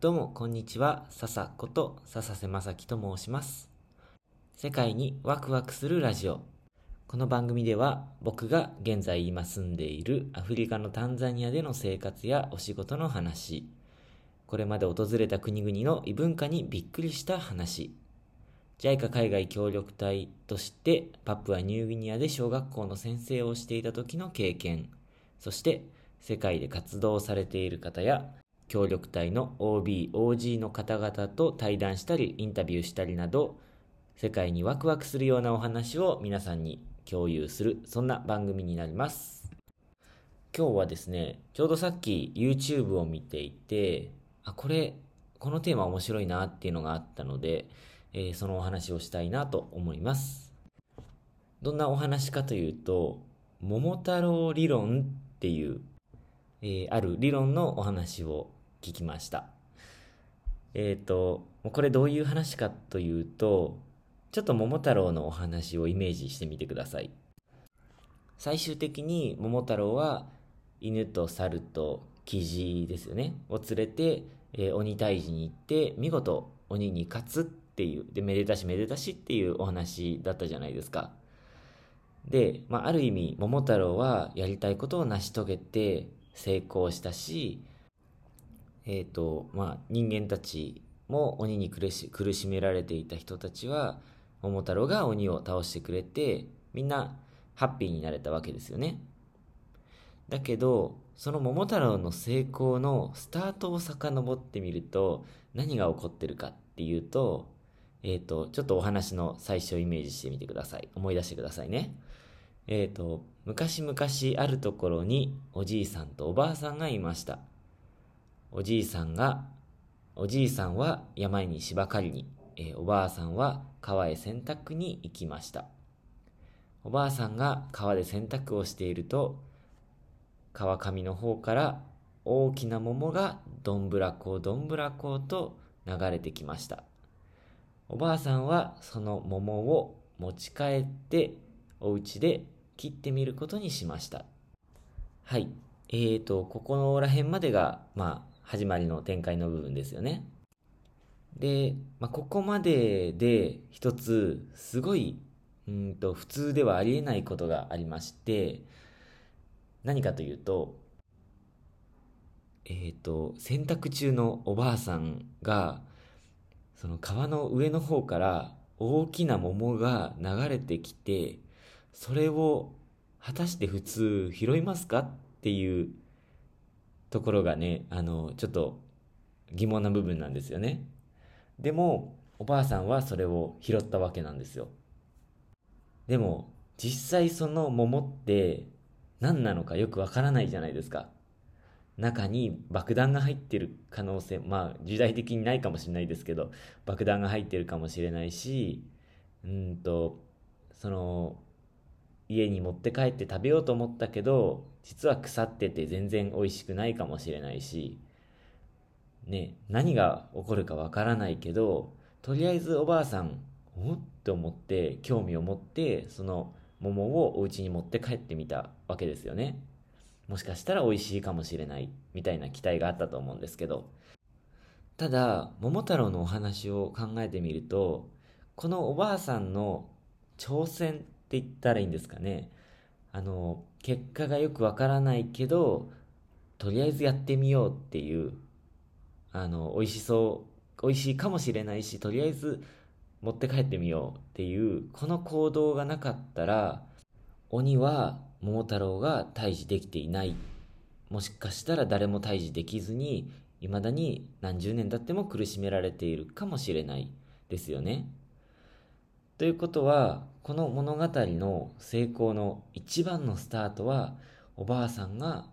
どうも、こんにちは。笹こと笹瀬正樹と申します。世界にワクワクするラジオ。この番組では、僕が現在今住んでいるアフリカのタンザニアでの生活やお仕事の話、これまで訪れた国々の異文化にびっくりした話、JICA 海外協力隊としてパプアニューギニアで小学校の先生をしていた時の経験、そして世界で活動されている方や協力隊の OB、OG の方々と対談したりインタビューしたりなど世界にワクワクするようなお話を皆さんに共有するそんな番組になります。今日はですねちょうどさっき YouTube を見ていてあこれこのテーマ面白いなっていうのがあったので、えー、そのお話をしたいなと思います。どんなお話かというと桃太郎理論っていう、えー、ある理論のお話を聞きました。えっ、ー、と、これどういう話かというと、ちょっと桃太郎のお話をイメージしてみてください。最終的に桃太郎は犬と猿とキジですよね、を連れて、えー、鬼退治に行って見事鬼に勝つっていう、で、めでたしめでたしっていうお話だったじゃないですか。で、まあ、ある意味桃太郎はやりたいことを成し遂げて成功したし、えっ、ー、と、まあ、人間たちも鬼に苦し苦しめられていた人たちは、桃太郎が鬼を倒してくれて、みんなハッピーになれたわけですよね。だけど、その桃太郎の成功のスタートを遡ってみると、何が起こってるかっていうと、えっ、ー、と、ちょっとお話の最初をイメージしてみてください。思い出してくださいね。えっ、ー、と、昔々あるところにおじいさんとおばあさんがいました。おじいさんが、おじいさんは山に芝刈りに、えー、おばあさんは川へ洗濯に行きました。おばあさんが川で洗濯をしていると、川上の方から大きな桃がどんぶらこどんぶらこと流れてきました。おばあさんはその桃を持ち帰ってお家で切ってみることにしました。はい。えーと、ここら辺までが、まあ、始まりの展開の部分ですよね。で、まあ、ここまでで一つすごいうんと普通ではありえないことがありまして何かというとえっ、ー、と洗濯中のおばあさんがその川の上の方から大きな桃が流れてきてそれを果たして普通拾いますかっていうところがね、あの、ちょっと疑問な部分なんですよね。でも、おばあさんはそれを拾ったわけなんですよ。でも、実際その桃って何なのかよくわからないじゃないですか。中に爆弾が入ってる可能性、まあ時代的にないかもしれないですけど、爆弾が入ってるかもしれないし、うんと、その、家に持って帰って食べようと思ったけど実は腐ってて全然美味しくないかもしれないしね何が起こるかわからないけどとりあえずおばあさんおって思って興味を持ってその桃をお家に持って帰ってみたわけですよねもしかしたら美味しいかもしれないみたいな期待があったと思うんですけどただ桃太郎のお話を考えてみるとこのおばあさんの挑戦って言ったらいいんですかね。あの、結果がよくわからないけど、とりあえずやってみようっていう、あの、美味しそう、美味しいかもしれないし、とりあえず持って帰ってみようっていう、この行動がなかったら、鬼は桃太郎が退治できていない。もしかしたら誰も退治できずに、未だに何十年経っても苦しめられているかもしれないですよね。ということは、この物語の成功の一番のスタートは、おばあさんが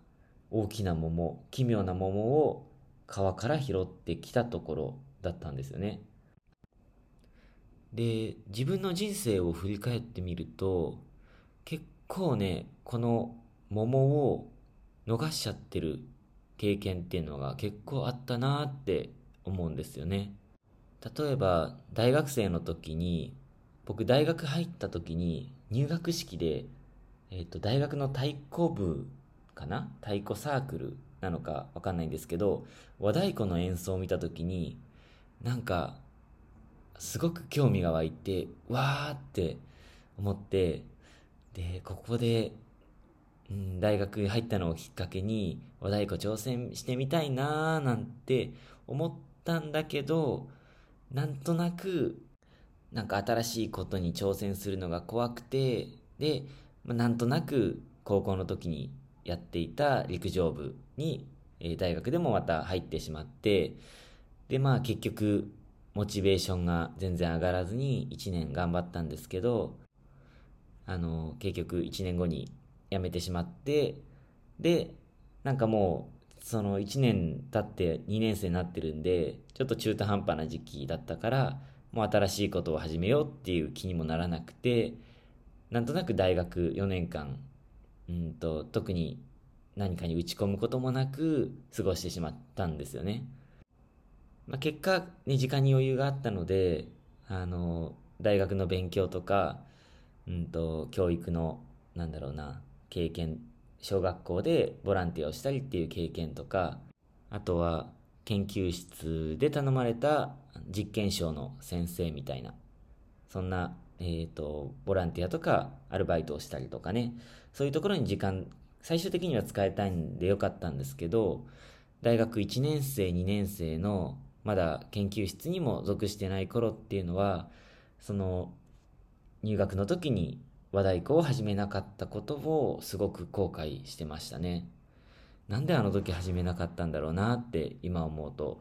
大きな桃、奇妙な桃を川から拾ってきたところだったんですよね。で、自分の人生を振り返ってみると、結構ね、この桃を逃しちゃってる経験っていうのが結構あったなって思うんですよね。例えば、大学生の時に僕大学入った時に入学式で、えっ、ー、と大学の太鼓部かな？太鼓サークルなのかわかんないんですけど、和太鼓の演奏を見た時に、なんか、すごく興味が湧いて、わーって思って、で、ここで、うん、大学入ったのをきっかけに和太鼓挑戦してみたいなーなんて思ったんだけど、なんとなく、なんか新しいことに挑戦するのが怖くて、で、まあ、なんとなく高校の時にやっていた陸上部に、えー、大学でもまた入ってしまって、で、まあ結局、モチベーションが全然上がらずに1年頑張ったんですけど、あの、結局1年後に辞めてしまって、で、なんかもう、その1年経って2年生になってるんで、ちょっと中途半端な時期だったから、もう新しいことを始めようっていう気にもならなくて、なんとなく大学4年間、うんと、特に何かに打ち込むこともなく過ごしてしまったんですよね。まあ、結果、ね、時間に余裕があったので、あの、大学の勉強とか、うんと、教育の、なんだろうな、経験、小学校でボランティアをしたりっていう経験とか、あとは研究室で頼まれた実験賞の先生みたいな、そんな、えっ、ー、と、ボランティアとかアルバイトをしたりとかね、そういうところに時間、最終的には使いたいんでよかったんですけど、大学1年生、2年生のまだ研究室にも属してない頃っていうのは、その、入学の時に和太鼓を始めなかったことをすごく後悔してましたね。なんであの時始めなかったんだろうなって今思うと、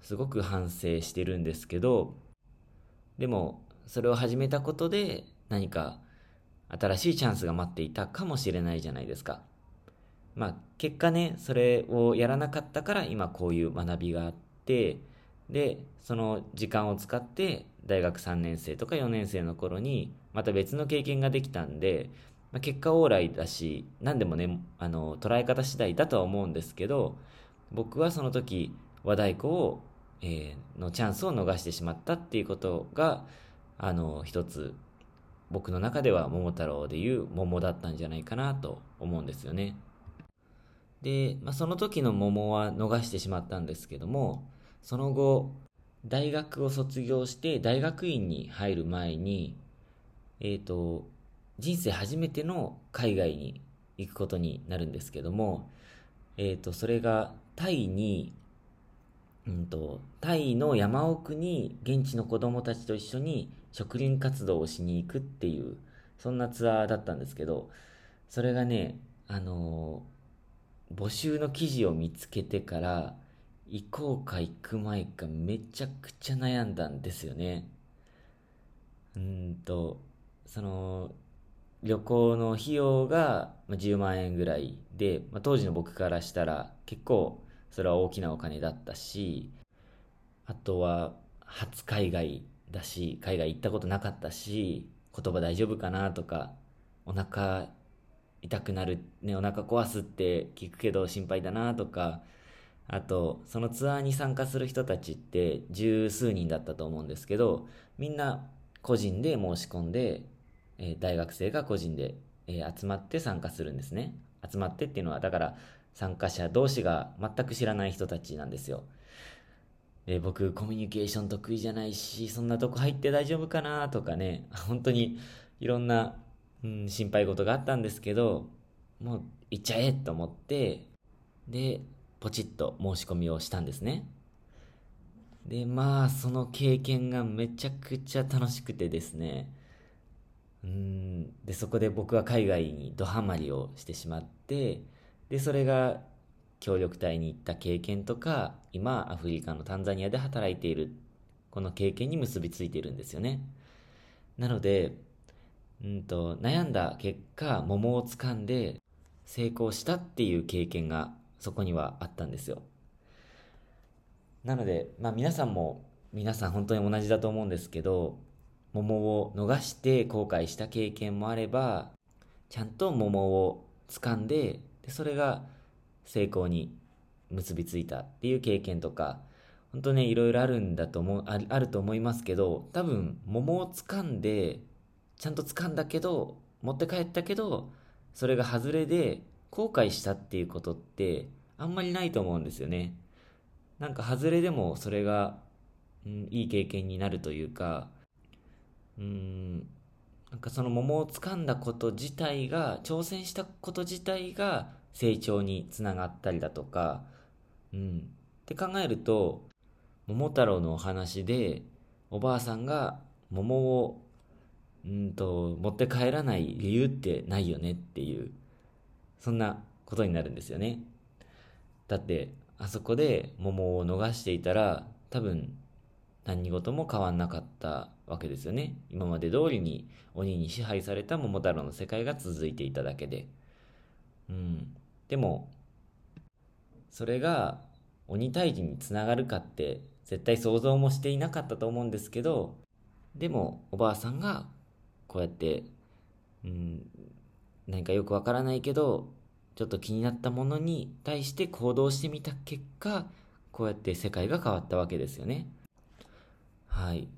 すごく反省してるんですけど、でも、それを始めたことで何か新しいチャンスが待っていたかもしれないじゃないですか。まあ、結果ね、それをやらなかったから今こういう学びがあって、で、その時間を使って大学3年生とか4年生の頃にまた別の経験ができたんで、まあ、結果往来だし、何でもね、あの、捉え方次第だとは思うんですけど、僕はその時和太鼓を、えー、のチャンスを逃してしまったっていうことが、あの、一つ僕の中では桃太郎でいう桃だったんじゃないかなと思うんですよね。で、まあ、その時の桃は逃してしまったんですけども、その後、大学を卒業して大学院に入る前に、えっ、ー、と、人生初めての海外に行くことになるんですけども、えっ、ー、と、それがタイに、うんと、タイの山奥に現地の子供たちと一緒に植林活動をしに行くっていう、そんなツアーだったんですけど、それがね、あのー、募集の記事を見つけてから、行こうか行く前かめちゃくちゃ悩んだんですよね。うんと、その、旅行の費用が10万円ぐらいで、まあ、当時の僕からしたら結構それは大きなお金だったし、あとは初海外だし、海外行ったことなかったし、言葉大丈夫かなとか、お腹痛くなる、ね、お腹壊すって聞くけど心配だなとか、あと、そのツアーに参加する人たちって十数人だったと思うんですけど、みんな個人で申し込んで、え、大学生が個人で、え、集まって参加するんですね。集まってっていうのは、だから参加者同士が全く知らない人たちなんですよ。で、僕、コミュニケーション得意じゃないし、そんなとこ入って大丈夫かなとかね、本当にいろんな、うん、心配事があったんですけど、もう行っちゃえと思って、で、ポチッと申し込みをしたんですね。で、まあ、その経験がめちゃくちゃ楽しくてですね。うん、で、そこで僕は海外にドハマりをしてしまって、で、それが協力隊に行った経験とか、今、アフリカのタンザニアで働いている、この経験に結びついているんですよね。なので、うんと、悩んだ結果、桃を掴んで成功したっていう経験がそこにはあったんですよ。なので、まあ皆さんも、皆さん本当に同じだと思うんですけど、桃を逃して後悔した経験もあれば、ちゃんと桃を掴んで、でそれが成功に結びついたっていう経験とか、本当ね、いろいろあるんだと思う、ああると思いますけど、多分、桃を掴んで、ちゃんと掴んだけど、持って帰ったけど、それが外れで、後悔したっていうことってあんまりないと思うんですよね。なんか外れでもそれが、うん、いい経験になるというか、うん、なんかその桃を掴んだこと自体が、挑戦したこと自体が成長につながったりだとか、うん。って考えると、桃太郎のお話で、おばあさんが桃を、うんと、持って帰らない理由ってないよねっていう、そんなことになるんですよね。だって、あそこで桃を逃していたら、多分、何事も変わんなかったわけですよね。今まで通りに鬼に支配された桃太郎の世界が続いていただけで。うん。でも、それが鬼退治につながるかって絶対想像もしていなかったと思うんですけど、でもおばあさんがこうやって、うん、何かよくわからないけど、ちょっと気になったものに対して行動してみた結果、こうやって世界が変わったわけですよね。はい。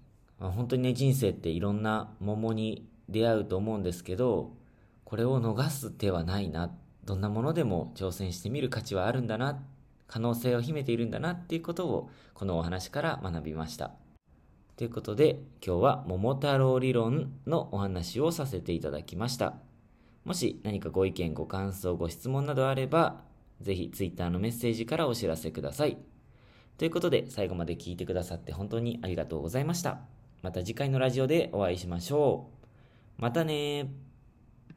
まあ、本当にね、人生っていろんな桃に出会うと思うんですけど、これを逃す手はないな。どんなものでも挑戦してみる価値はあるんだな。可能性を秘めているんだなっていうことを、このお話から学びました。ということで、今日は桃太郎理論のお話をさせていただきました。もし何かご意見、ご感想、ご質問などあれば、ぜひ Twitter のメッセージからお知らせください。ということで、最後まで聞いてくださって本当にありがとうございました。また次回のラジオでお会いしましょう。またね